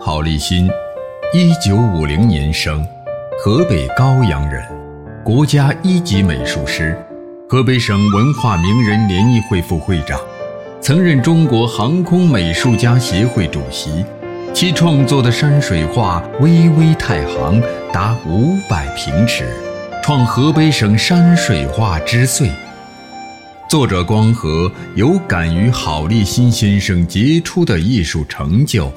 郝立新，一九五零年生，河北高阳人，国家一级美术师，河北省文化名人联谊会副会长，曾任中国航空美术家协会主席。其创作的山水画《巍巍太行》达五百平尺，创河北省山水画之最。作者光和有感于郝立新先生杰出的艺术成就，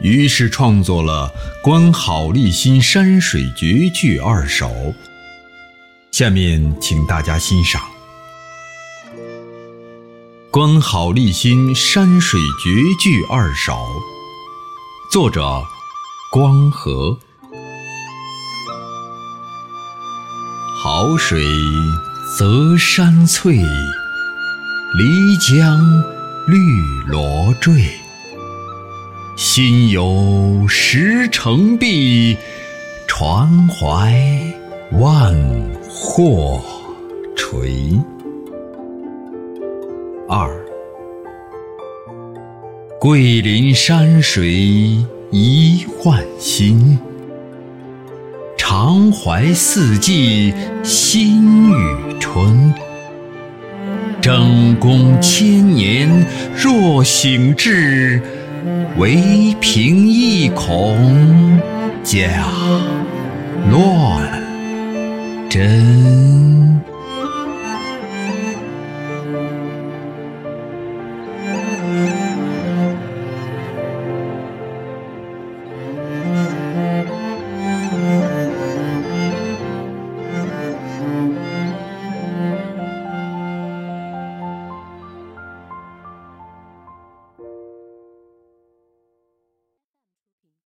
于是创作了《观好立新山水绝句二首》。下面请大家欣赏《观好立新山水绝句二首》，作者光和。好水择山翠。漓江绿罗坠，心有石城壁，船怀万壑垂。二，桂林山水一换新，常怀四季新与春。争功千年若醒志，唯凭一孔假乱真。